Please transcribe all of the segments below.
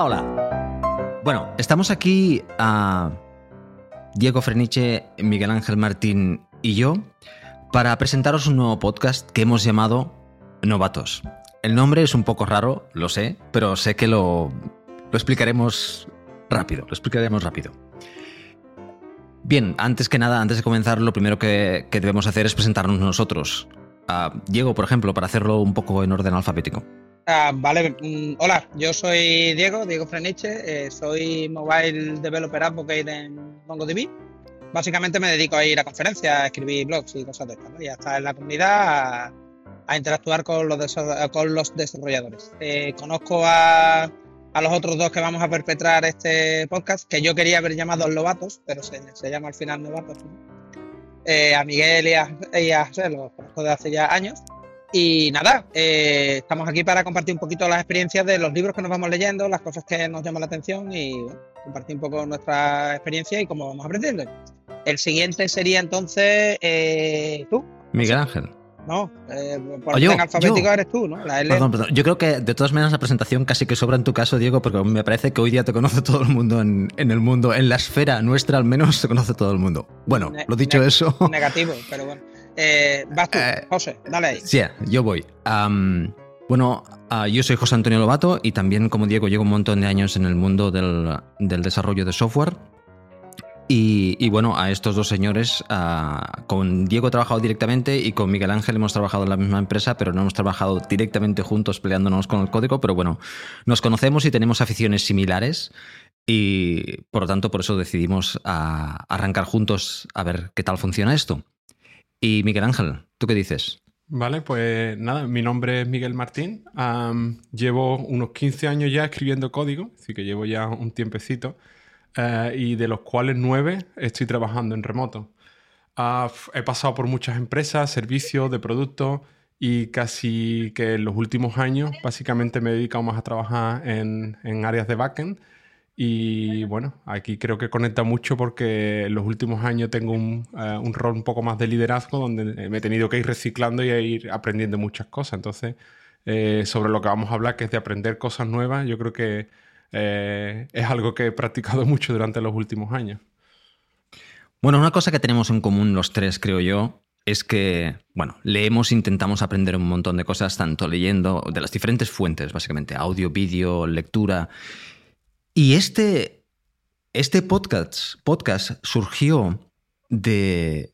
Hola, hola. Bueno, estamos aquí a Diego Freniche, Miguel Ángel Martín y yo para presentaros un nuevo podcast que hemos llamado Novatos. El nombre es un poco raro, lo sé, pero sé que lo, lo explicaremos rápido, lo explicaremos rápido. Bien, antes que nada, antes de comenzar, lo primero que, que debemos hacer es presentarnos nosotros. A Diego, por ejemplo, para hacerlo un poco en orden alfabético. Ah, vale, mm, hola, yo soy Diego, Diego Freniche, eh, soy Mobile Developer Advocate en MongoDB. Básicamente me dedico a ir a conferencias, a escribir blogs y cosas de estas, ¿no? y a estar en la comunidad, a, a interactuar con los, con los desarrolladores. Eh, conozco a, a los otros dos que vamos a perpetrar este podcast, que yo quería haber llamado Lobatos, pero se, se llama al final Novatos. ¿no? Eh, a Miguel y a, y a José los conozco de hace ya años. Y nada, eh, estamos aquí para compartir un poquito las experiencias de los libros que nos vamos leyendo, las cosas que nos llaman la atención y bueno, compartir un poco nuestra experiencia y cómo vamos aprendiendo. El siguiente sería entonces eh, tú, Miguel Ángel. ¿no? Eh, por yo, orden alfabético yo. eres tú, ¿no? La L. Perdón, perdón. Yo creo que de todas maneras la presentación casi que sobra en tu caso, Diego, porque me parece que hoy día te conoce todo el mundo en, en el mundo, en la esfera nuestra al menos se conoce todo el mundo. Bueno, Ne- lo dicho ne- eso, Negativo, pero bueno. Eh, vas tú, Eh, José, dale ahí. sí, yo voy. Bueno, ah, yo soy José Antonio Lobato y también como Diego llevo un montón de años en el mundo del, del desarrollo de software. Y, y bueno, a estos dos señores, ah, con Diego he trabajado directamente y con Miguel Ángel hemos trabajado en la misma empresa, pero no hemos trabajado directamente juntos peleándonos con el código, pero bueno, nos conocemos y tenemos aficiones similares y por lo tanto por eso decidimos ah, arrancar juntos a ver qué tal funciona esto. Y Miguel Ángel, ¿tú qué dices? Vale, pues nada, mi nombre es Miguel Martín. Llevo unos 15 años ya escribiendo código, así que llevo ya un tiempecito, eh, y de los cuales 9 estoy trabajando en remoto. Ah, he pasado por muchas empresas, servicios, de productos, y casi que en los últimos años básicamente me he dedicado más a trabajar en, en áreas de backend. Y bueno, aquí creo que conecta mucho porque en los últimos años tengo un, eh, rol un poco más de liderazgo donde me he tenido que ir reciclando y ir aprendiendo muchas cosas. Entonces, eh, sobre lo que vamos a hablar, que es de aprender cosas nuevas, yo creo que eh, es algo que he practicado mucho durante los últimos años. Bueno, una cosa que tenemos en común los tres, creo yo, es que, bueno, leemos, intentamos aprender un montón de cosas, tanto leyendo de las diferentes fuentes, básicamente, audio, vídeo, lectura. Y este, este podcast, podcast surgió de,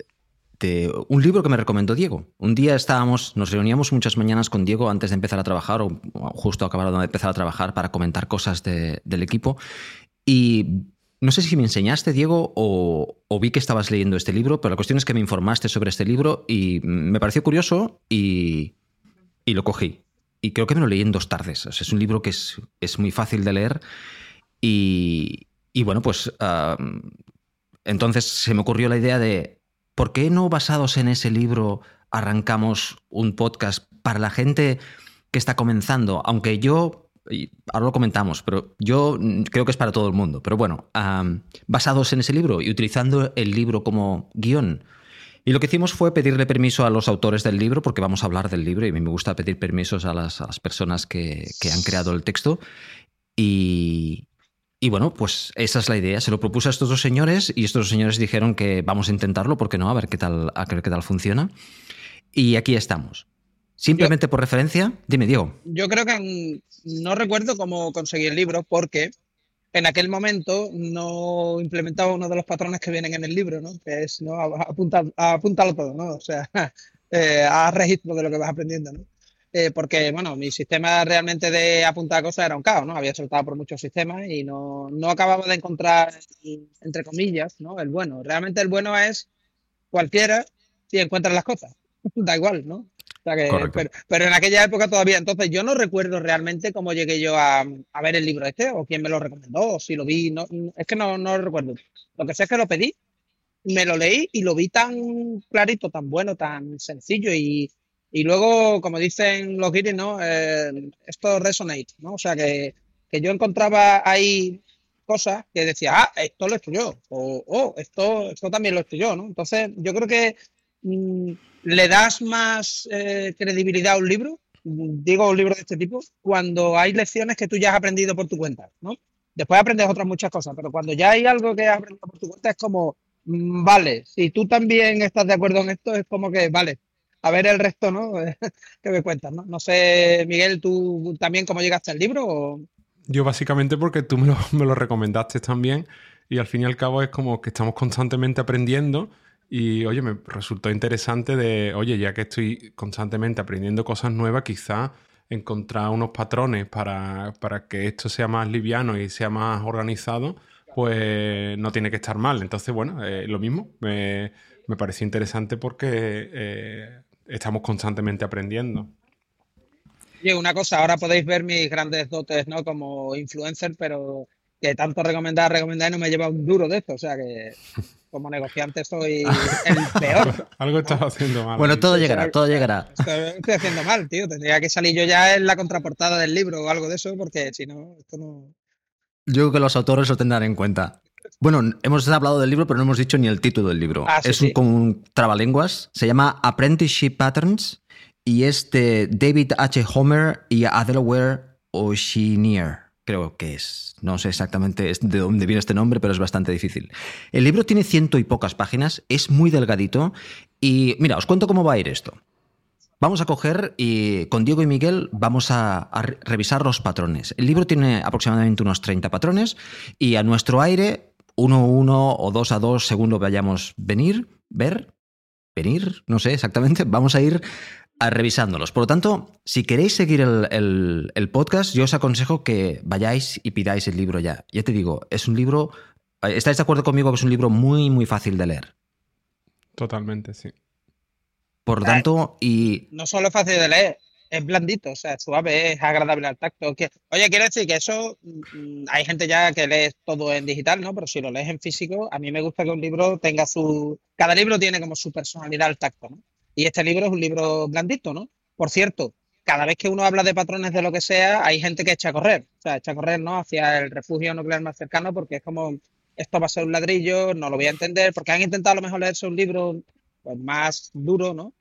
de un libro que me recomendó Diego. Un día estábamos, nos reuníamos muchas mañanas con Diego antes de empezar a trabajar, o justo acabaron de empezar a trabajar para comentar cosas de- del equipo. Y no sé si me enseñaste, Diego, o, o vi que estabas leyendo este libro, pero la cuestión es que me informaste sobre este libro y me pareció curioso y, y lo cogí. Y creo que me lo leí en dos tardes. Es un libro que es, es muy fácil de leer. Y, bueno, pues entonces se me ocurrió la idea de, ¿por qué no basados en ese libro arrancamos un podcast para la gente que está comenzando? Aunque yo, ahora lo comentamos, pero yo creo que es para todo el mundo. Pero bueno, am, basados en ese libro y utilizando el libro como guion. Y lo que hicimos fue pedirle permiso a los autores del libro, porque vamos a hablar del libro y a mí me gusta pedir permisos a las, a las personas que, que han creado el texto. Y, y bueno, pues esa es la idea. Se lo propuse a estos dos señores y estos dos señores dijeron que vamos a intentarlo, ¿por qué no? A ver qué tal, a ver qué tal funciona. Y aquí estamos. Simplemente por referencia, dime, Diego. Yo creo que no recuerdo cómo conseguí el libro porque en aquel momento no implementaba uno de los patrones que vienen en el libro, ¿no? Que es, ¿no? Apunta, todo, ¿no? O sea, eh, registro de lo que vas aprendiendo, ¿no? Eh, porque, bueno, mi sistema realmente de apuntar cosas era un caos, ¿no? Había soltado por muchos sistemas y no, no acababa de encontrar, entre comillas, ¿no? El bueno. Realmente el bueno es cualquiera si encuentras las cosas. Da igual, ¿no? O sea que, Correcto. pero, pero en aquella época todavía, entonces yo no recuerdo realmente cómo llegué yo a, a ver el libro este, o quién me lo recomendó, o si lo vi, no, es que no, no lo recuerdo. Lo que sé es que lo pedí, me lo leí y lo vi tan clarito, tan bueno, tan sencillo y, y luego, como dicen los guiris, ¿no? Eh, esto resonate, ¿no? O sea que, que yo encontraba ahí cosas que decía, ah, esto lo he hecho o oh, esto, esto también lo he hecho yo, ¿no? Entonces, yo creo que mm, le das más eh, credibilidad a un libro digo un libro de este tipo, cuando hay lecciones que tú ya has aprendido por tu cuenta, ¿no? Después aprendes otras muchas cosas, pero cuando ya hay algo que has aprendido por tu cuenta es como, mm, vale, si tú también estás de acuerdo en esto, es como que, vale, a ver el resto, ¿no? ¿Qué me cuentas, no? No sé, Miguel, ¿tú también cómo llegaste al libro? Yo básicamente porque tú me lo, me lo recomendaste también y al fin y al cabo es como que estamos constantemente aprendiendo y oye, me resultó interesante de, oye, ya que estoy constantemente aprendiendo cosas nuevas, quizá encontrar unos patrones para, que esto sea más liviano y sea más organizado, pues no tiene que estar mal. Entonces, bueno, eh, lo mismo, me, me pareció interesante porque eh, estamos constantemente aprendiendo. Y una cosa, ahora podéis ver mis grandes dotes, ¿no? Como influencer, pero que tanto recomendar, recomendar y no me lleva un duro de esto. O sea que como negociante soy el peor. Algo estás haciendo mal. Bueno, todo llegará, todo llegará. Estoy haciendo mal, tío. Tendría que salir yo ya en la contraportada del libro o algo de eso, porque si no, esto no. Yo creo que los autores lo tendrán en cuenta. Bueno, hemos hablado del libro, pero no hemos dicho ni el título del libro. Ah, es un, como un trabalenguas. Se llama Apprenticeship Patterns y es de David H. Homer y Adelaware Oshinier creo que es. No sé exactamente de dónde viene este nombre, pero es bastante difícil. El libro tiene ciento y pocas páginas, es muy delgadito y mira, os cuento cómo va a ir esto. Vamos a coger y con Diego y Miguel vamos a, revisar los patrones. El libro tiene aproximadamente unos 30 patrones y a nuestro aire, uno a uno o dos a dos según lo vayamos venir, ver, venir, no sé exactamente, vamos a ir revisándolos. Por lo tanto, si queréis seguir el, podcast, yo os aconsejo que vayáis y pidáis el libro ya. Ya te digo, es un libro. ¿Estáis de acuerdo conmigo que es un libro muy, muy fácil de leer? Totalmente, sí. Por lo tanto, y. No solo es fácil de leer, es blandito, o sea, suave, es agradable al tacto. Oye, quiero decir que eso, mm, hay gente ya que lee todo en digital, ¿no? Pero si lo lees en físico, a mí me gusta que un libro tenga su... Cada libro tiene como su personalidad al tacto, ¿no? Y este libro es un libro blandito, ¿no? Por cierto, cada vez que uno habla de patrones de lo que sea, hay gente que echa a correr, o sea, echa a correr, ¿no? Hacia el refugio nuclear más cercano porque es como, esto va a ser un ladrillo, no lo voy a entender, porque han intentado a lo mejor leerse un libro pues, más duro, ¿no?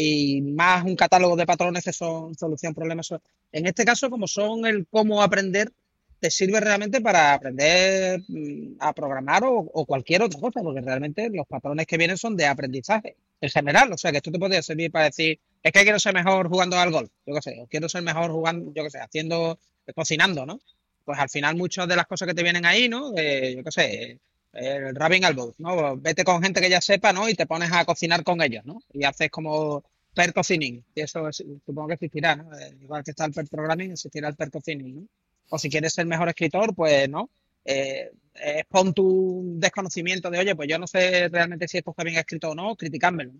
Y más un catálogo de patrones que son solución problemas. En este caso, como son el cómo aprender, te sirve realmente para aprender mm, a programar o, cualquier otra cosa, porque realmente los patrones que vienen son de aprendizaje en general. O sea, que esto te podría servir para decir, es que quiero ser mejor jugando al golf, yo qué sé, o quiero ser mejor jugando, yo qué sé, haciendo, cocinando, ¿no? Pues al final muchas de las cosas que te vienen ahí, ¿no? yo qué sé, el rubbing elbows, ¿no? Vete con gente que ya sepa, ¿no? Y te pones a cocinar con ellos, ¿no? Y haces como per cocining, y eso supongo que existirá, ¿no? Eh, igual que está el per programming, existirá el per cocining, ¿no? O si quieres ser mejor escritor, pues, ¿no? Eh, pon tu desconocimiento de, oye, pues yo no sé realmente si esto está bien escrito o no, criticármelo.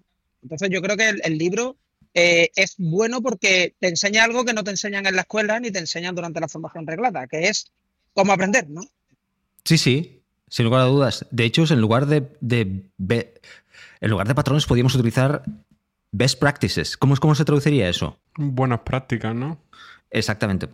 Entonces yo creo que el, libro eh, es bueno porque te enseña algo que no te enseñan en la escuela ni te enseñan durante la formación reglada, que es cómo aprender, ¿no? Sí, sí, sin lugar a dudas. De hecho, en lugar de, en lugar de patrones podríamos utilizar best practices. ¿Cómo, ¿Cómo se traduciría eso? Buenas prácticas, ¿no? Exactamente.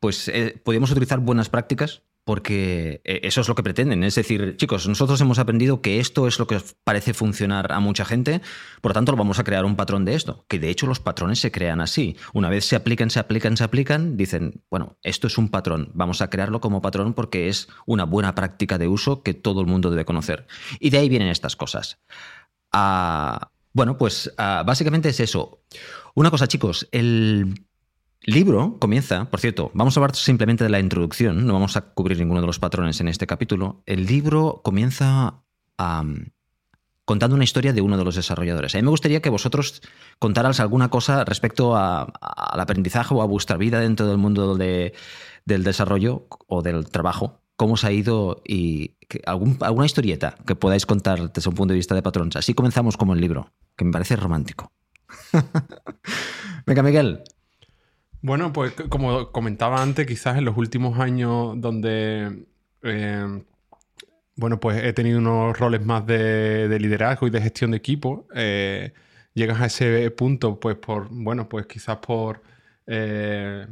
Pues podríamos utilizar buenas prácticas porque eh, eso es lo que pretenden. Es decir, chicos, nosotros hemos aprendido que esto es lo que parece funcionar a mucha gente, por lo tanto, vamos a crear un patrón de esto, que de hecho los patrones se crean así. Una vez se aplican, se aplican, se aplican, dicen, bueno, esto es un patrón, vamos a crearlo como patrón porque es una buena práctica de uso que todo el mundo debe conocer. Y de ahí vienen estas cosas. Ah, bueno, pues ah, básicamente es eso. Una cosa, chicos, el libro comienza, por cierto, vamos a hablar simplemente de la introducción, no vamos a cubrir ninguno de los patrones en este capítulo. El libro comienza contando una historia de uno de los desarrolladores. A mí me gustaría que vosotros contaras alguna cosa respecto al aprendizaje o a vuestra vida dentro del mundo del desarrollo o del trabajo. ¿Cómo os ha ido y alguna historieta que podáis contar desde un punto de vista de patrones? Así comenzamos como el libro, que me parece romántico. Venga, Miguel, bueno, pues como comentaba antes, quizás en los últimos años donde, eh, bueno, pues he tenido unos roles más de, liderazgo y de gestión de equipo, eh, llegas a ese punto, pues por, bueno, pues quizás por, eh,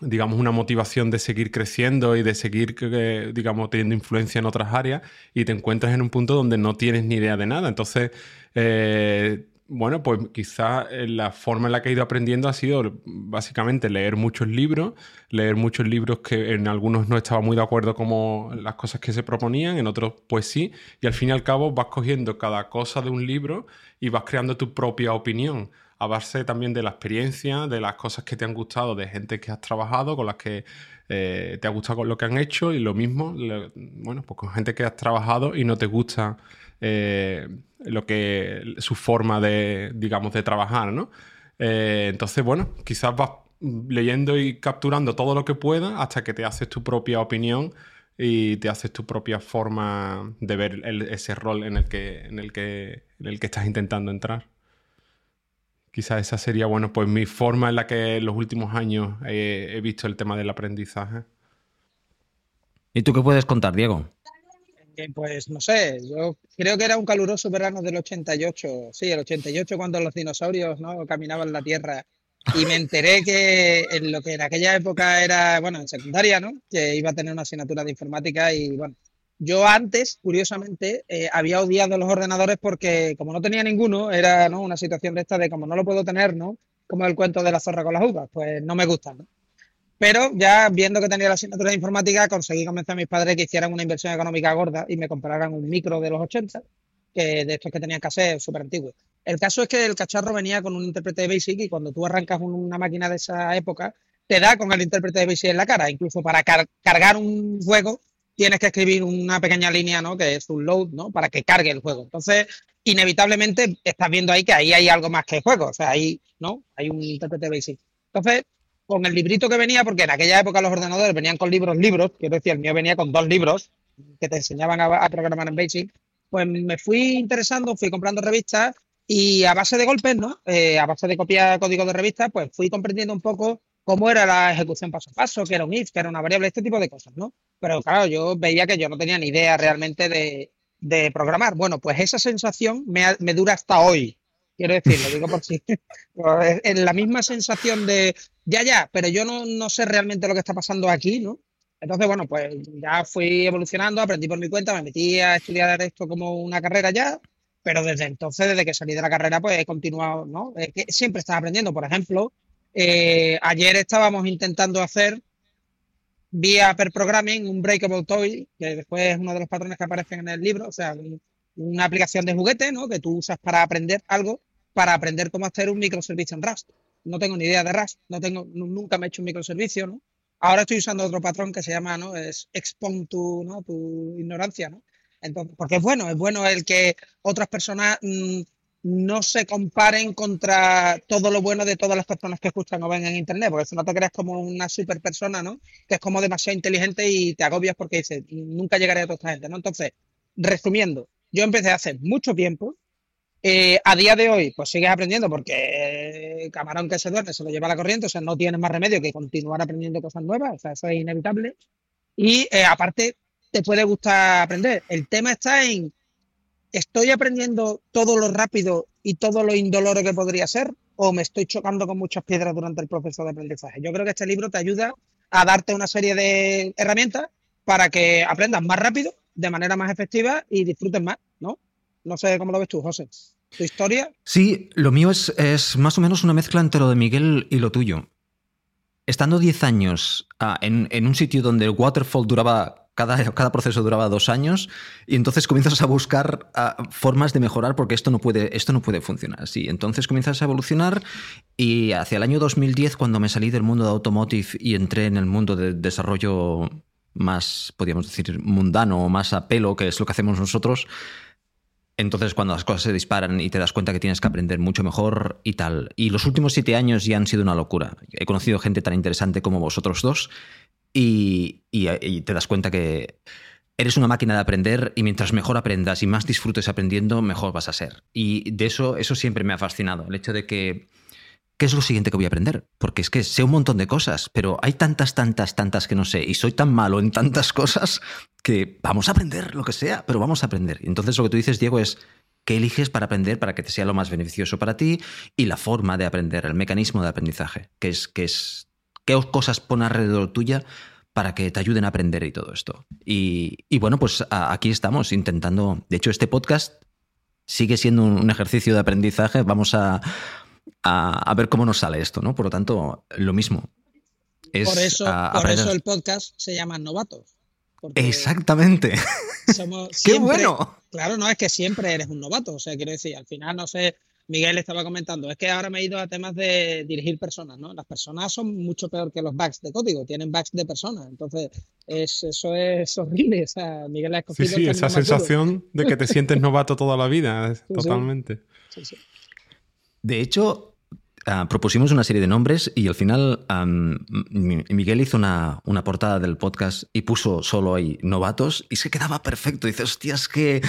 digamos, una motivación de seguir creciendo y de seguir, digamos, teniendo influencia en otras áreas y te encuentras en un punto donde no tienes ni idea de nada. Entonces, bueno, pues quizá eh, la forma en la que he ido aprendiendo ha sido básicamente leer muchos libros, leer muchos libros que en algunos no estaba muy de acuerdo con las cosas que se proponían, en otros pues sí, y al fin y al cabo vas cogiendo cada cosa de un libro y vas creando tu propia opinión a base también de la experiencia, de las cosas que te han gustado, de gente que has trabajado, con las que eh, te ha gustado lo que han hecho y lo mismo, bueno, pues con gente que has trabajado y no te gusta eh, lo que su forma de, digamos, de trabajar, ¿no? Eh, entonces, bueno, quizás vas leyendo y capturando todo lo que puedas hasta que te haces tu propia opinión y te haces tu propia forma de ver ese rol en el, que, en, el que, en el que estás intentando entrar. Quizás esa sería, bueno, pues mi forma en la que en los últimos años he visto el tema del aprendizaje. ¿Y tú qué puedes contar, Diego? Pues no sé, yo creo que era un caluroso verano del 88, sí, el 88 cuando los dinosaurios ¿no? caminaban la Tierra y me enteré que en lo que en aquella época era, bueno, en secundaria, ¿no? Que iba a tener una asignatura de informática y bueno, yo antes, curiosamente, eh, había odiado los ordenadores porque como no tenía ninguno, era ¿no? una situación de esta de como no lo puedo tener, ¿no? Como el cuento de la zorra con las uvas, pues no me gustan, ¿no? Pero ya viendo que tenía la asignatura de informática, conseguí convencer a mis padres que hicieran una inversión económica gorda y me compraran un micro de los 80, que de estos que tenían que hacer súper antiguos. El caso es que el cacharro venía con un intérprete de BASIC y cuando tú arrancas una máquina de esa época, te da con el intérprete de BASIC en la cara. Incluso para cargar un juego tienes que escribir una pequeña línea, ¿no? Que es un load, ¿no? Para que cargue el juego. Entonces, inevitablemente estás viendo ahí que ahí hay algo más que juego. O sea, ahí, ¿no? Hay un intérprete de BASIC. Entonces, con el librito que venía, porque en aquella época los ordenadores venían con libros, libros, quiero decir, el mío venía con dos libros que te enseñaban a, programar en Basic, pues me fui interesando, fui comprando revistas y a base de golpes, ¿no? Eh, a base de copiar código de revistas, pues fui comprendiendo un poco cómo era la ejecución paso a paso, que era un if, que era una variable, este tipo de cosas, ¿no? Pero claro, yo veía que yo no tenía ni idea realmente de, programar. Bueno, pues esa sensación me, me dura hasta hoy. Quiero decir, lo digo por si. es la misma sensación de, ya, ya, pero yo no, no sé realmente lo que está pasando aquí, ¿no? Entonces, bueno, pues ya fui evolucionando, aprendí por mi cuenta, me metí a estudiar esto como una carrera ya, pero desde entonces, desde que salí de la carrera, pues he continuado, ¿no? siempre estás aprendiendo. Por ejemplo, eh, ayer estábamos intentando hacer vía per programming un breakable toy, que después es uno de los patrones que aparecen en el libro, o sea, una aplicación de juguete, ¿no? Que tú usas para aprender algo, para aprender cómo hacer un microservicio en Rust. No tengo ni idea de Rust, no tengo, nunca me he hecho un microservicio, ¿no? Ahora estoy usando otro patrón que se llama, ¿no? Es expon tu, ¿no? tu ignorancia, ¿no? Entonces, porque es bueno, es bueno el que otras personas mm, no se comparen contra todo lo bueno de todas las personas que escuchan o ven en internet, porque si no te creas como una super persona, ¿no? Que es como demasiado inteligente y te agobias porque dices, nunca llegaré a toda esta gente, ¿no? Entonces, resumiendo, yo empecé hace mucho tiempo. Eh, a día de hoy, pues sigues aprendiendo porque camarón que se duerme se lo lleva la corriente, o sea, no tienes más remedio que continuar aprendiendo cosas nuevas, o sea, eso es inevitable. Y eh, aparte, te puede gustar aprender. El tema está en, ¿estoy aprendiendo todo lo rápido y todo lo indoloro que podría ser? ¿O me estoy chocando con muchas piedras durante el proceso de aprendizaje? Yo creo que este libro te ayuda a darte una serie de herramientas para que aprendas más rápido de manera más efectiva y disfruten más, ¿no? Sé cómo lo ves tú, José. ¿Tu historia? Sí, lo mío es, es más o menos una mezcla entre lo de Miguel y lo tuyo. Estando 10 años ah, en, un sitio donde el waterfall duraba, cada, cada, proceso duraba dos años, y entonces comienzas a buscar ah, formas de mejorar porque esto no, puede, esto no puede funcionar así. Entonces comienzas a evolucionar y hacia el año 2010, cuando me salí del mundo de automotive y entré en el mundo de desarrollo más, podríamos decir, mundano o más a pelo, que es lo que hacemos nosotros, entonces cuando las cosas se disparan y te das cuenta que tienes que aprender mucho mejor y tal. Y los últimos siete años ya han sido una locura. He conocido gente tan interesante como vosotros dos y, y te das cuenta que eres una máquina de aprender y mientras mejor aprendas y más disfrutes aprendiendo, mejor vas a ser. Y de eso, eso siempre me ha fascinado, el hecho de que ¿qué es lo siguiente que voy a aprender? Porque es que sé un montón de cosas, pero hay tantas, tantas, tantas que no sé y soy tan malo en tantas cosas que vamos a aprender lo que sea, pero vamos a aprender. Entonces lo que tú dices, Diego, es qué eliges para aprender para que te sea lo más beneficioso para ti y la forma de aprender, el mecanismo de aprendizaje, que es, que es qué cosas pone alrededor tuya para que te ayuden a aprender y todo esto. Y bueno, pues aquí estamos intentando, de hecho este podcast sigue siendo un ejercicio de aprendizaje. Vamos a, a, ver cómo nos sale esto, ¿no? Por lo tanto, lo mismo. por eso, por eso el podcast se llama Novatos. Exactamente. ¡Qué bueno! Claro, no es que siempre eres un novato. O sea, quiero decir, al final, no sé, Miguel estaba comentando, es que ahora me he ido a temas de dirigir personas, ¿no? Las personas son mucho peor que los bugs de código, tienen bugs de personas. Entonces, eso es horrible. O sea, Miguel ha escogido. Sí, sí, esa sensación de que te sientes novato toda la vida, totalmente. De hecho, Ah, propusimos una serie de nombres y al final Miguel hizo una, portada del podcast y puso solo ahí novatos y se quedaba perfecto. dice, hostia, es que,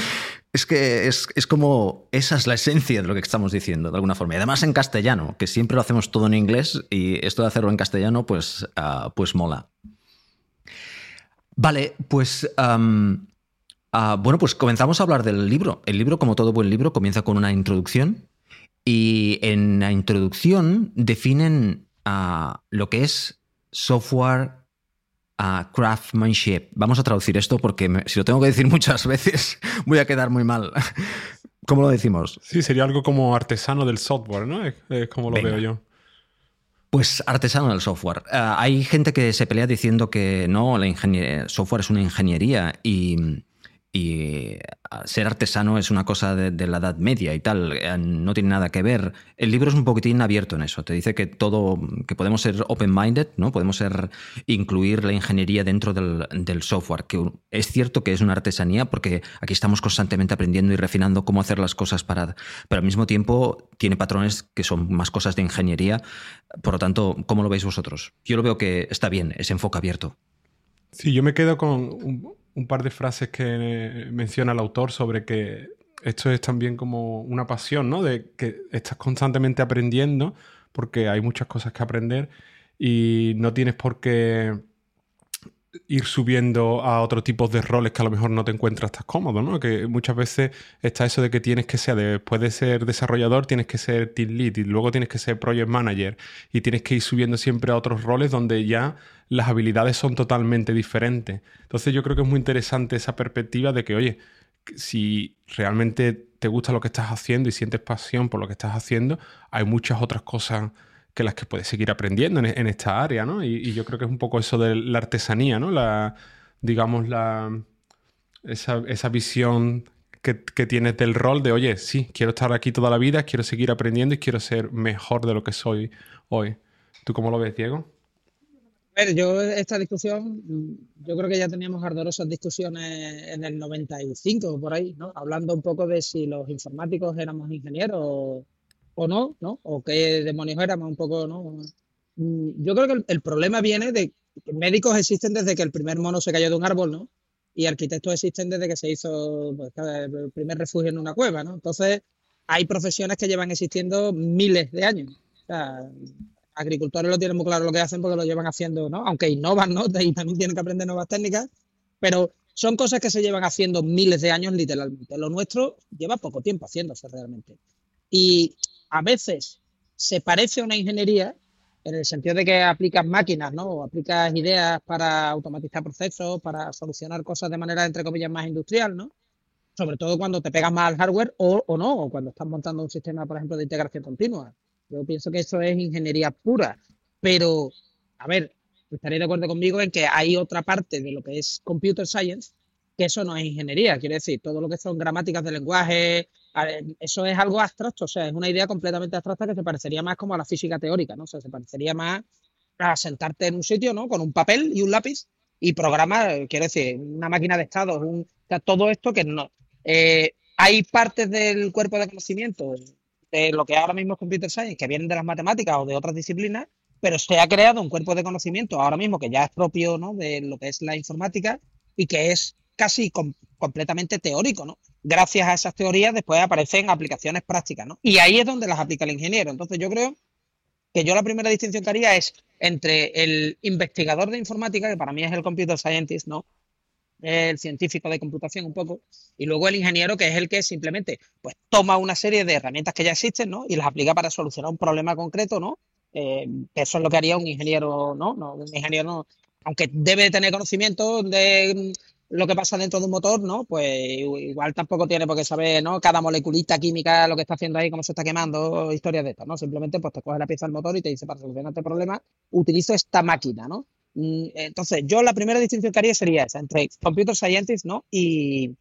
es, que es, como esa es la esencia de lo que estamos diciendo, de alguna forma. Y además en castellano, que siempre lo hacemos todo en inglés y esto de hacerlo en castellano, pues, ah, pues mola. Vale, pues... Ah, bueno, pues comenzamos a hablar del libro. El libro, como todo buen libro, comienza con una introducción y en la introducción definen ah, lo que es software uh, craftsmanship. Vamos a traducir esto porque si lo tengo que decir muchas veces voy a quedar muy mal. ¿Cómo lo decimos? Sí, sería algo como artesano del software, ¿no? Es, como lo veo yo. Pues artesano del software. Ah, hay gente que se pelea diciendo que no, la software es una ingeniería y y ah, ser artesano es una cosa de, la Edad Media y tal, eh, no tiene nada que ver. El libro es un poquitín abierto en eso, te dice que todo, que podemos ser open-minded, ¿no? Podemos ser, incluir la ingeniería dentro del, software, que es cierto que es una artesanía porque aquí estamos constantemente aprendiendo y refinando cómo hacer las cosas para, pero al mismo tiempo tiene patrones que son más cosas de ingeniería, por lo tanto, ¿cómo lo veis vosotros? Yo lo veo que está bien, ese enfoque abierto. Sí, yo me quedo con un par de frases que menciona el autor sobre que esto es también como una pasión, ¿no? De que estás constantemente aprendiendo porque hay muchas cosas que aprender y no tienes por qué ir subiendo a otro tipo de roles que a lo mejor no te encuentras tan cómodo, ¿no? Que muchas veces está eso de que tienes que ser, después de ser desarrollador, tienes que ser team lead y luego tienes que ser project manager y tienes que ir subiendo siempre a otros roles donde ya las habilidades son totalmente diferentes. Entonces yo creo que es muy interesante esa perspectiva de que, oye, si realmente te gusta lo que estás haciendo y sientes pasión por lo que estás haciendo, hay muchas otras cosas que las que puedes seguir aprendiendo en, esta área, ¿no? Y, yo creo que es un poco eso de la artesanía, ¿no? La, digamos, la, esa, visión que, que, tienes del rol de, oye, sí, quiero estar aquí toda la vida, quiero seguir aprendiendo y quiero ser mejor de lo que soy hoy. ¿Tú cómo lo ves, Diego? A ver, yo esta discusión, yo creo que ya teníamos ardorosas discusiones en el 95 por ahí, ¿no? Hablando un poco de si los informáticos éramos ingenieros o no, ¿no? O qué demonios éramos un poco, ¿no? Mm, yo creo que el, problema viene de que médicos existen desde que el primer mono se cayó de un árbol, ¿no? Y arquitectos existen desde que se hizo pues, el primer refugio en una cueva, ¿no? Entonces, hay profesiones que llevan existiendo miles de años. O sea, agricultores lo tienen muy claro lo que hacen porque lo llevan haciendo, ¿no? Aunque innovan, ¿no? Y también tienen que aprender nuevas técnicas, pero son cosas que se llevan haciendo miles de años literalmente. Lo nuestro lleva poco tiempo haciéndose realmente. Y a veces se parece a una ingeniería en el sentido de que aplicas máquinas, ¿no? O aplicas ideas para automatizar procesos, para solucionar cosas de manera, entre comillas, más industrial, ¿no? Sobre todo cuando te pegas más al hardware o, o no, o cuando estás montando un sistema, por ejemplo, de integración continua. Yo pienso que eso es ingeniería pura. Pero, a ver, estaréis de acuerdo conmigo en que hay otra parte de lo que es computer science que eso no es ingeniería. Quiere decir, todo lo que son gramáticas de lenguaje, eso es algo abstracto, o sea, es una idea completamente abstracta que se parecería más como a la física teórica, ¿no? O sea, se parecería más a sentarte en un sitio, ¿no? Con un papel y un lápiz y programar, quiere decir, una máquina de estados, un, todo esto que no. Eh, hay partes del cuerpo de conocimiento de lo que ahora mismo es Computer Science que vienen de las matemáticas o de otras disciplinas, pero se ha creado un cuerpo de conocimiento ahora mismo que ya es propio ¿no? de lo que es la informática y que es casi completamente teórico, ¿no? Gracias a esas teorías después aparecen aplicaciones prácticas, ¿no? Y ahí es donde las aplica el ingeniero. Entonces yo creo que yo la primera distinción que haría es entre el investigador de informática, que para mí es el computer scientist, ¿no? El científico de computación un poco, y luego el ingeniero, que es el que simplemente pues toma una serie de herramientas que ya existen, ¿no? Y las aplica para solucionar un problema concreto, ¿no? Eh, eso es lo que haría un ingeniero, ¿no? no un ingeniero, no, aunque debe tener conocimiento de lo que pasa dentro de un motor, ¿no? Pues igual tampoco tiene por qué saber, ¿no? Cada moleculita química, lo que está haciendo ahí, cómo se está quemando, historias de estas, ¿no? Simplemente pues te coge la pieza del motor y te dice, para solucionar este problema, utilizo esta máquina, ¿no? Mm, entonces, yo la primera distinción que haría sería esa, entre computer scientist, ¿no? Y,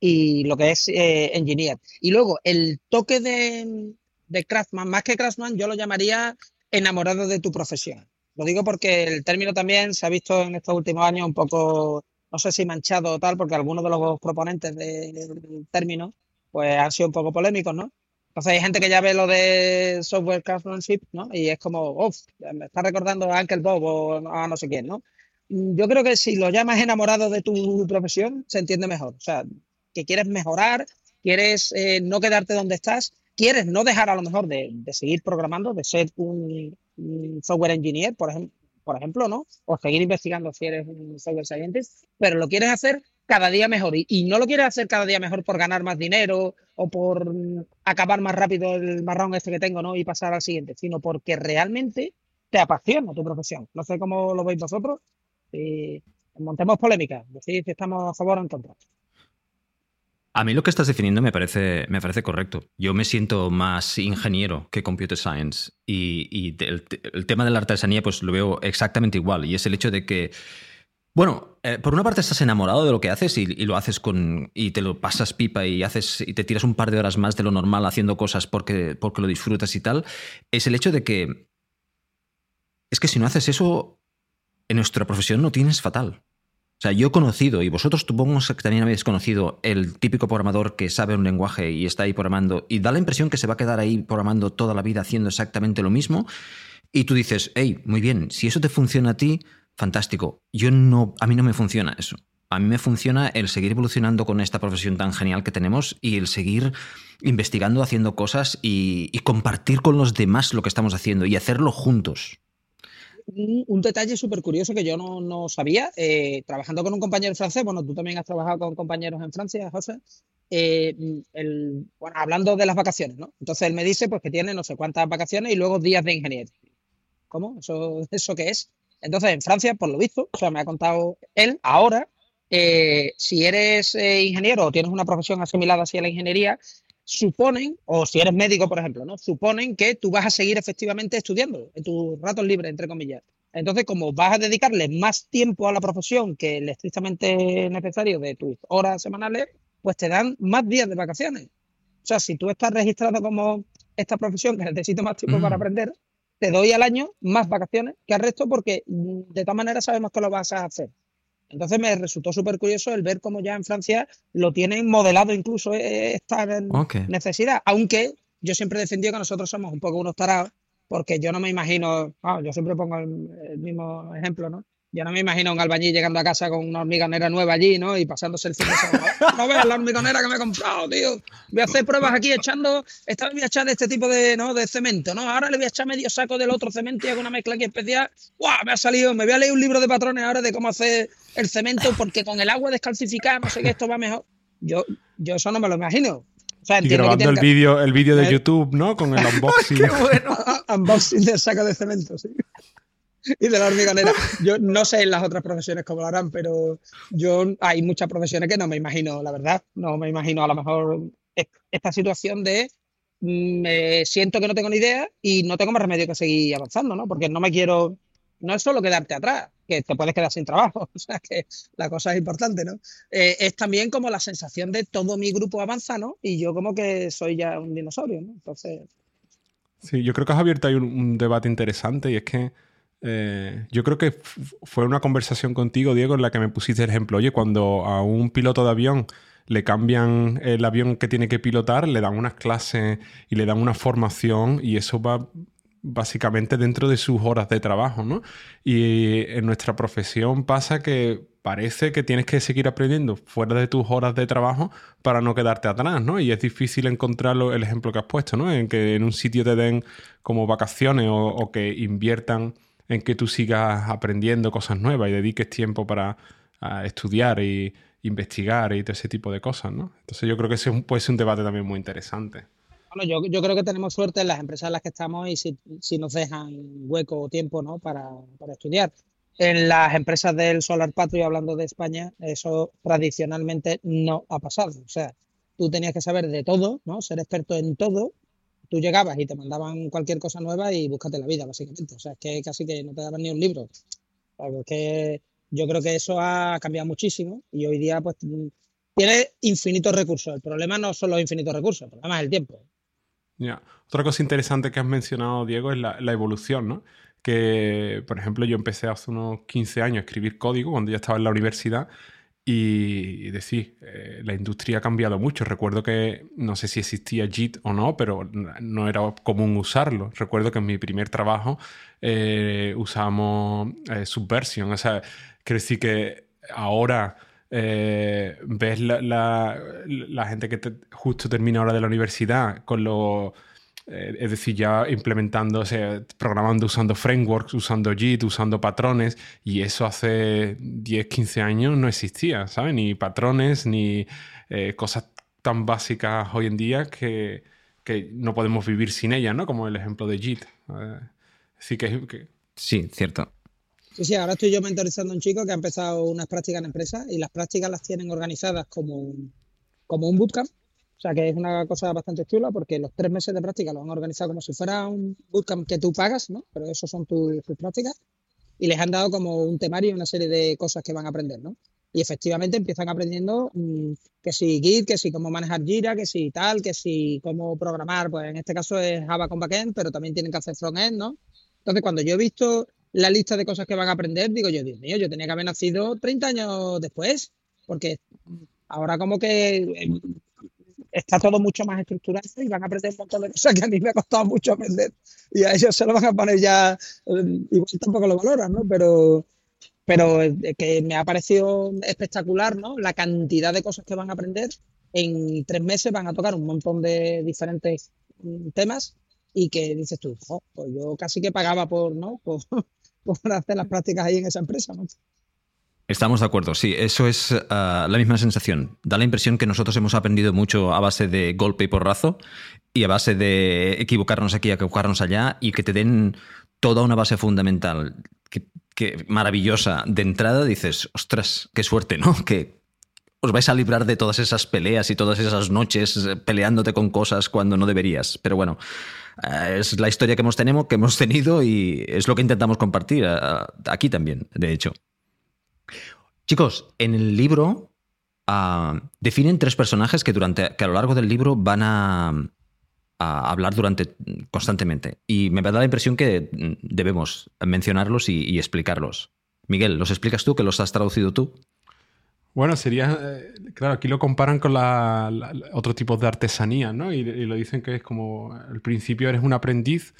y lo que es eh, engineer. Y luego, el toque de, de Craftsman, más que Craftsman, yo lo llamaría enamorado de tu profesión. Lo digo porque el término también se ha visto en estos últimos años un poco, no sé si manchado o tal, porque algunos de los proponentes del término pues han sido un poco polémicos, ¿no? Entonces hay gente que ya ve lo de software craftsmanship, ¿no? Y es como, uff, me está recordando a Uncle Bob o a no sé quién, ¿no? Yo creo que si lo llamas enamorado de tu profesión, se entiende mejor. O sea, que quieres mejorar, quieres eh, no quedarte donde estás, quieres no dejar a lo mejor de, seguir programando, de ser un, software engineer, por ejemplo, por ejemplo, ¿no? O seguir investigando si eres un software scientist, pero lo quieres hacer cada día mejor. Y, no lo quieres hacer cada día mejor por ganar más dinero o por acabar más rápido el marrón este que tengo, ¿no? Y pasar al siguiente, sino porque realmente te apasiona tu profesión. No sé cómo lo veis vosotros. Y montemos polémica, decir si estamos a favor o en contra. A mí lo que estás definiendo me parece, me parece correcto. Yo me siento más ingeniero que computer science y, el, tema de la artesanía pues lo veo exactamente igual y es el hecho de que, bueno, eh, por una parte estás enamorado de lo que haces y, lo haces con y te lo pasas pipa y haces y te tiras un par de horas más de lo normal haciendo cosas porque, porque lo disfrutas y tal. Es el hecho de que es que si no haces eso en nuestra profesión no tienes fatal. O sea, yo he conocido, y vosotros supongo que también habéis conocido, el típico programador que sabe un lenguaje y está ahí programando, y da la impresión que se va a quedar ahí programando toda la vida haciendo exactamente lo mismo, y tú dices, hey, muy bien, si eso te funciona a ti, fantástico. Yo no, a mí no me funciona eso. A mí me funciona el seguir evolucionando con esta profesión tan genial que tenemos y el seguir investigando, haciendo cosas y compartir con los demás lo que estamos haciendo y hacerlo juntos un, detalle súper curioso que yo no, sabía, eh, trabajando con un compañero francés, bueno, tú también has trabajado con compañeros en Francia, José, eh, bueno, hablando de las vacaciones, ¿no? Entonces él me dice pues que tiene no sé cuántas vacaciones y luego días de ingeniería. ¿Cómo? ¿Eso, eso qué es? Entonces en Francia, por lo visto, o sea, me ha contado él ahora, eh, si eres ingeniero o tienes una profesión asimilada así a la ingeniería, suponen, o si eres médico, por ejemplo, ¿no? Suponen que tú vas a seguir efectivamente estudiando en tus ratos libres, entre comillas. Entonces, como vas a dedicarle más tiempo a la profesión que el estrictamente necesario de tus horas semanales, pues te dan más días de vacaciones. O sea, si tú estás registrado como esta profesión que necesito más tiempo para mm. aprender, te doy al año más vacaciones que al resto porque mm, de todas maneras sabemos que lo vas a hacer. Entonces me resultó súper curioso el ver cómo ya en Francia lo tienen modelado incluso eh, esta necesidad, aunque yo siempre he defendido que nosotros somos un poco unos tarados, porque yo no me imagino, yo siempre pongo el mismo ejemplo, ¿no? Yo no me imagino un albañil llegando a casa con una hormigonera nueva allí, ¿no? Y pasándose el fin de semana. No veas la hormigonera que me he comprado, tío. Voy a hacer pruebas aquí echando. Esta vez voy a echar de este tipo de, ¿no? de cemento, ¿no? Ahora le voy a echar medio saco del otro cemento y hago una mezcla aquí especial. ¡Guau! Me ha salido. Me voy a leer un libro de patrones ahora de cómo hacer el cemento, porque con el agua descalcificada, no sé qué, esto va mejor. Yo, yo eso no me lo imagino. O sea, y grabando el vídeo el vídeo de YouTube, ¿no? Con el unboxing. ¡Qué bueno! unboxing del saco de cemento, sí. y de la hormigonera. Yo no sé en las otras profesiones cómo lo harán, pero yo hay muchas profesiones que no me imagino, la verdad. No me imagino a lo mejor esta situación de mm, me siento que no tengo ni idea y no tengo más remedio que seguir avanzando, ¿no? Porque no me quiero, no es solo quedarte atrás, que te puedes quedar sin trabajo, o sea que la cosa es importante, ¿no? Eh, es también como la sensación de todo mi grupo avanza, ¿no? Y yo como que soy ya un dinosaurio, ¿no? Entonces... Sí, yo creo que has abierto ahí un debate interesante y es que eh, yo creo que fue una conversación contigo, Diego, en la que me pusiste el ejemplo. Oye, cuando a un piloto de avión le cambian el avión que tiene que pilotar, le dan unas clases y le dan una formación y eso va básicamente dentro de sus horas de trabajo, ¿no? Y en nuestra profesión pasa que parece que tienes que seguir aprendiendo fuera de tus horas de trabajo para no quedarte atrás, ¿no? Y es difícil encontrarlo, el ejemplo que has puesto, ¿no? En que en un sitio te den como vacaciones o que inviertan en que tú sigas aprendiendo cosas nuevas y dediques tiempo para estudiar y investigar y todo ese tipo de cosas, ¿no? Entonces yo creo que ese puede ser un debate también muy interesante. Bueno, yo, creo que tenemos suerte en las empresas en las que estamos y si, nos dejan hueco o tiempo ¿no? para, estudiar. En las empresas del Solar Patrio, hablando de España, eso tradicionalmente no ha pasado. O sea, tú tenías que saber de todo, ¿no? Ser experto en todo. Tú llegabas y te mandaban cualquier cosa nueva y búscate la vida, básicamente. O sea, es que casi que no te daban ni un libro. O que yo creo que eso ha cambiado muchísimo y hoy día pues tiene infinitos recursos. El problema no son los infinitos recursos, el problema es el tiempo. Ya. Otra cosa interesante que has mencionado, Diego, es la, evolución, ¿no? Que, por ejemplo, yo empecé hace unos 15 años a escribir código cuando ya estaba en la universidad y, decir, eh, la industria ha cambiado mucho. Recuerdo que no sé si existía JIT o no, pero no era común usarlo. Recuerdo que en mi primer trabajo eh, usábamos eh, Subversion. O sea, quiero decir que ahora eh, ves la, gente que justo termina ahora de la universidad con lo... Eh, es decir, ya implementando, programando usando frameworks, usando JIT, usando patrones, y eso hace 10, 15 años no existía, ¿sabes? Ni patrones, ni eh, cosas tan básicas hoy en día que, no podemos vivir sin ellas, ¿no? Como el ejemplo de JIT. Así que, que... Sí, cierto. Sí, sí, ahora estoy yo mentorizando a un chico que ha empezado unas prácticas en empresa y las prácticas las tienen organizadas como, como un bootcamp. O sea, que es una cosa bastante chula porque los tres meses de práctica lo han organizado como si fuera un bootcamp que tú pagas, ¿no? Pero eso son tus, prácticas. Y les han dado como un temario y una serie de cosas que van a aprender, ¿no? Y efectivamente empiezan aprendiendo mm, que si Git, que si cómo manejar Jira, que si tal, que si cómo programar, pues en este caso es Java con backend, pero también tienen que hacer frontend, ¿no? Entonces, cuando yo he visto la lista de cosas que van a aprender, digo yo, Dios mío, yo tenía que haber nacido 30 años después, porque ahora como que eh, está todo mucho más estructurado y van a aprender un montón de cosas que a mí me ha costado mucho aprender y a ellos se lo van a poner ya, eh, igual tampoco lo valoran, ¿no? Pero, pero que me ha parecido espectacular, ¿no? La cantidad de cosas que van a aprender. En tres meses van a tocar un montón de diferentes mm, temas y que dices tú, pues yo casi que pagaba por, ¿no? por hacer las prácticas ahí en esa empresa. Estamos de acuerdo, sí, eso es ah, la misma sensación. Da la impresión que nosotros hemos aprendido mucho a base de golpe y porrazo y a base de equivocarnos aquí, equivocarnos allá y que te den toda una base fundamental que, maravillosa de entrada. Dices, ostras, qué suerte, ¿no? Que os vais a librar de todas esas peleas y todas esas noches peleándote con cosas cuando no deberías. Pero bueno, eh, es la historia que hemos, tenemos, que hemos tenido y es lo que intentamos compartir eh, aquí también, de hecho. Chicos, en el libro ah, definen tres personajes que, durante, que a lo largo del libro van a, hablar durante constantemente. Y me da la impresión que debemos mencionarlos y explicarlos. Miguel, ¿los explicas tú, que los has traducido tú? Bueno, sería, eh, claro, aquí lo comparan con la, otro tipo de artesanía, ¿no? Y, lo dicen que es como, al principio eres un aprendiz,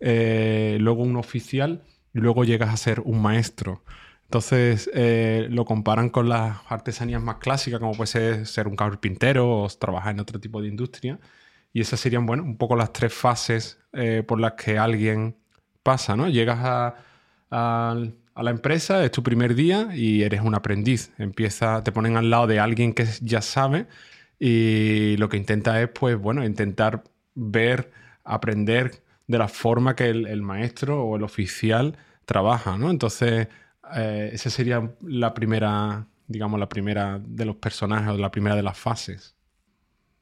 eh, luego un oficial y luego llegas a ser un maestro. Entonces eh, lo comparan con las artesanías más clásicas, como puede ser ser un carpintero o trabajar en otro tipo de industria. Y esas serían, bueno, un poco las tres fases por las que alguien pasa, ¿no? Llegas a, la empresa, es tu primer día y eres un aprendiz. Empieza, te ponen al lado de alguien que ya sabe y lo que intenta es, pues, bueno, intentar ver, aprender de la forma que el, maestro o el oficial trabaja, ¿no? Entonces, eh, esa sería la primera, digamos, la primera de los personajes o la primera de las fases.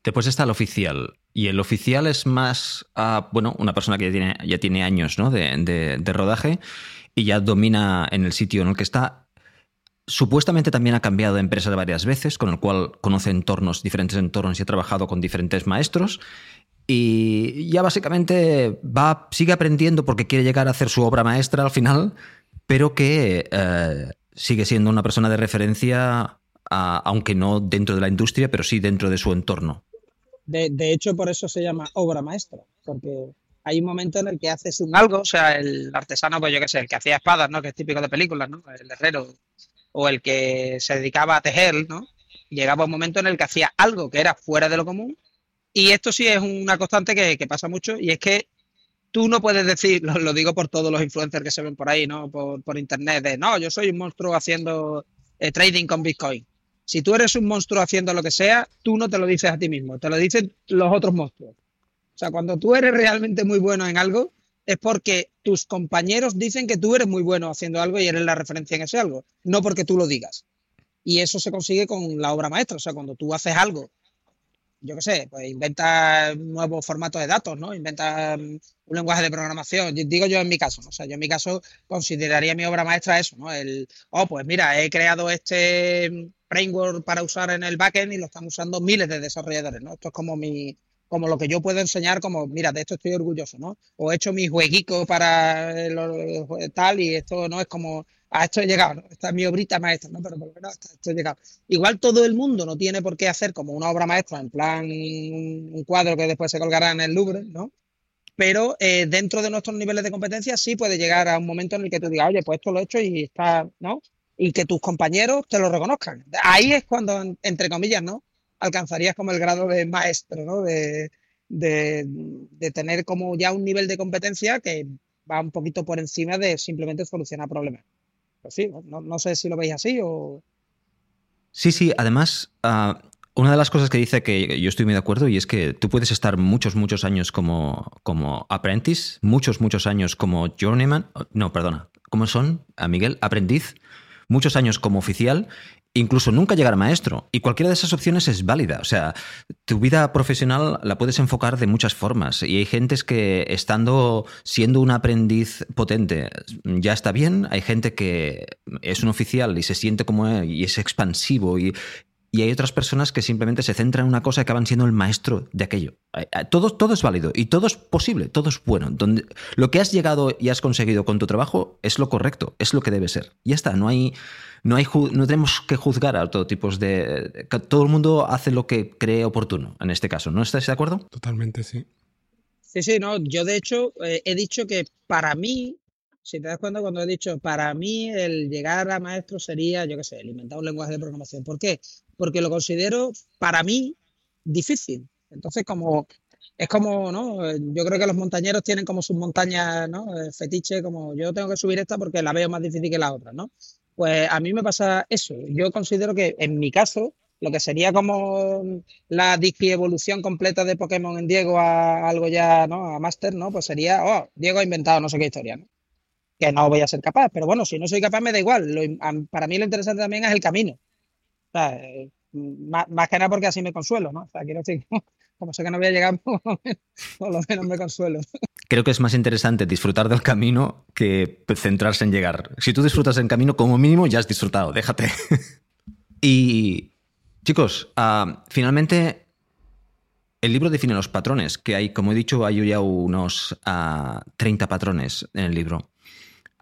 Después está el oficial. Y el oficial es más, bueno, una persona que ya tiene, ya tiene años ¿no? de, de rodaje y ya domina en el sitio en el que está. Supuestamente también ha cambiado de empresa varias veces, con el cual conoce entornos, diferentes entornos y ha trabajado con diferentes maestros. Y ya básicamente va, sigue aprendiendo porque quiere llegar a hacer su obra maestra al final, pero que eh, sigue siendo una persona de referencia, aunque no dentro de la industria, pero sí dentro de su entorno. De, hecho, por eso se llama obra maestra, porque hay un momento en el que haces un algo, o sea, el artesano, pues yo qué sé, el que hacía espadas, ¿no? Que es típico de películas, ¿no? El herrero, o el que se dedicaba a tejer, ¿no? Llegaba un momento en el que hacía algo que era fuera de lo común. Y esto sí es una constante que, pasa mucho, y es que tú no puedes decir, lo, digo por todos los influencers que se ven por ahí, ¿no? Por, internet, de no, yo soy un monstruo haciendo eh, trading con Bitcoin. Si tú eres un monstruo haciendo lo que sea, tú no te lo dices a ti mismo, te lo dicen los otros monstruos. O sea, cuando tú eres realmente muy bueno en algo, es porque tus compañeros dicen que tú eres muy bueno haciendo algo y eres la referencia en ese algo, no porque tú lo digas. Y eso se consigue con la obra maestra, o sea, cuando tú haces algo, yo qué sé, pues inventas nuevos formatos de datos, ¿no? Inventas un lenguaje de programación, digo yo en mi caso, o sea, yo en mi caso consideraría mi obra maestra eso, ¿no? El, oh, pues mira, he creado este framework para usar en el backend y lo están usando miles de desarrolladores, ¿no? Esto es como mi, como lo que yo puedo enseñar, como, mira, de esto estoy orgulloso, ¿no? O he hecho mi jueguico para tal y esto no es como, a esto he llegado, ¿no? Esta es mi obrita maestra, ¿no? Pero por lo menos esto he llegado. Igual todo el mundo no tiene por qué hacer como una obra maestra, en plan un cuadro que después se colgará en el Louvre, ¿no? Pero eh, dentro de nuestros niveles de competencia sí puede llegar a un momento en el que tú digas, oye, pues esto lo he hecho y está, ¿no? Y que tus compañeros te lo reconozcan. Ahí es cuando, entre comillas, ¿no? alcanzarías como el grado de maestro, ¿no? De, tener como ya un nivel de competencia que va un poquito por encima de simplemente solucionar problemas. Pues sí, no, sé si lo veis así o... Sí, sí, además, ah, una de las cosas que dice que yo estoy muy de acuerdo y es que tú puedes estar muchos, muchos años como, como apprentice, muchos, muchos años como journeyman, no, perdona, ¿cómo son, a Miguel? Aprendiz, muchos años como oficial incluso nunca llegar a maestro. Y cualquiera de esas opciones es válida. O sea, tu vida profesional la puedes enfocar de muchas formas. Y hay gente que estando, siendo un aprendiz potente, ya está bien. Hay gente que es un oficial y se siente como y es expansivo y, y hay otras personas que simplemente se centran en una cosa y acaban siendo el maestro de aquello. Todo, todo es válido y todo es posible, todo es bueno. Donde, lo que has llegado y has conseguido con tu trabajo es lo correcto, es lo que debe ser. Y ya está, no hay, no, hay, no tenemos que juzgar a todo tipo de... Todo el mundo hace lo que cree oportuno, en este caso. ¿No estás de acuerdo? Totalmente, sí. Sí, sí, no. Yo de hecho eh, he dicho que para mí si te das cuenta cuando he dicho, para mí el llegar a maestro sería, yo qué sé, el inventar un lenguaje de programación. ¿Por qué? Porque lo considero, para mí, difícil. Entonces, como es como, ¿no? Yo creo que los montañeros tienen como sus montañas, ¿no? Fetiche, como yo tengo que subir esta porque la veo más difícil que la otra, ¿no? Pues a mí me pasa eso. Yo considero que en mi caso, lo que sería como la evolución completa de Pokémon en Diego a algo ya, ¿no? A Master, ¿no? Pues sería, oh, Diego ha inventado no sé qué historia, ¿no? Que no voy a ser capaz. Pero bueno, si no soy capaz me da igual. para mí lo interesante también es el camino. Eh, más, que nada porque así me consuelo, ¿no? O sea, quiero decir, como sé que no voy a llegar, por lo menos, me consuelo. Creo que es más interesante disfrutar del camino que centrarse en llegar. Si tú disfrutas del camino, como mínimo ya has disfrutado, déjate. y chicos, ah, finalmente el libro define los patrones, que hay, como he dicho, hay ya unos 30 ah, patrones en el libro.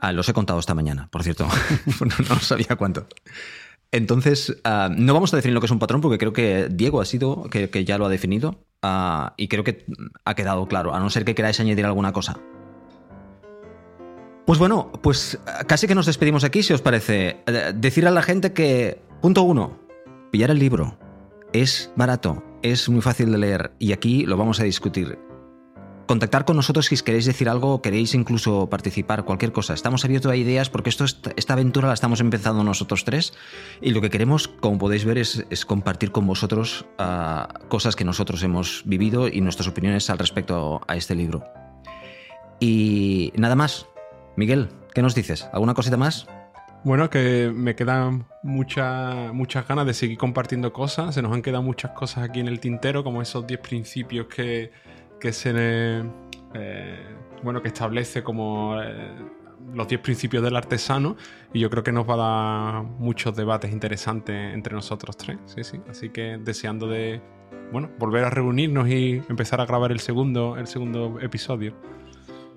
Ah, los he contado esta mañana, por cierto. no, sabía cuánto. Entonces, ah, no vamos a definir lo que es un patrón porque creo que Diego ha sido, que, ya lo ha definido ah, y creo que ha quedado claro, a no ser que queráis añadir alguna cosa. Pues bueno, pues casi que nos despedimos aquí, si os parece. Eh, decir a la gente que, punto uno, pillar el libro. Es barato, es muy fácil de leer y aquí lo vamos a discutir contactar con nosotros si queréis decir algo queréis incluso participar, cualquier cosa. Estamos abiertos a ideas porque esto, esta aventura la estamos empezando nosotros tres y lo que queremos, como podéis ver, es, compartir con vosotros ah, cosas que nosotros hemos vivido y nuestras opiniones al respecto a este libro. Y nada más. Miguel, ¿qué nos dices? ¿Alguna cosita más? Bueno, que me quedan muchas muchas ganas de seguir compartiendo cosas. Se nos han quedado muchas cosas aquí en el tintero, como esos 10 principios que, que se eh, bueno que establece como eh, los 10 principios del artesano y yo creo que nos va a dar muchos debates interesantes entre nosotros tres sí sí. Así que deseando de bueno volver a reunirnos y empezar a grabar el segundo el segundo episodio.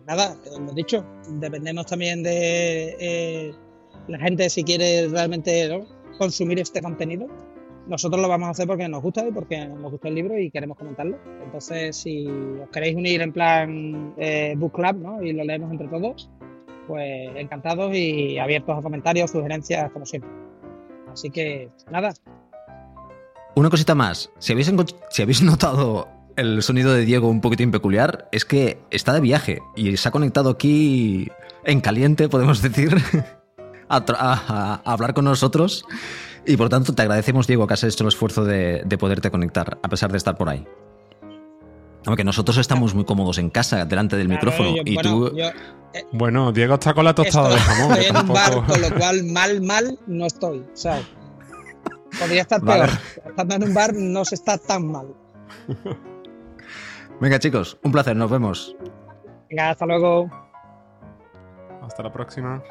Nada hemos dicho dependemos también de eh, la gente si quiere realmente consumir este contenido nosotros lo vamos a hacer porque nos gusta y porque nos gusta el libro y queremos comentarlo. Entonces, si os queréis unir en plan eh, book club ¿no? y lo leemos entre todos, pues encantados y abiertos a comentarios, sugerencias, como siempre. Así que, nada. Una cosita más. Si habéis, si habéis notado el sonido de Diego un poquitín peculiar, es que está de viaje y se ha conectado aquí en caliente, podemos decir, a hablar con nosotros. Y por tanto, te agradecemos, Diego, que has hecho el esfuerzo de, poderte conectar, a pesar de estar por ahí. Aunque nosotros estamos muy cómodos en casa, delante del Claro, micrófono. yo- y bueno, tú. yo Bueno, Diego está con la tostada estoy, de jamón. estoy en un bar, con lo cual mal, mal no estoy, ¿sabes? Podría estar Vale. peor. Estando en un bar no se está tan mal. Venga, chicos, un placer, nos vemos. Venga, hasta luego. Hasta la próxima.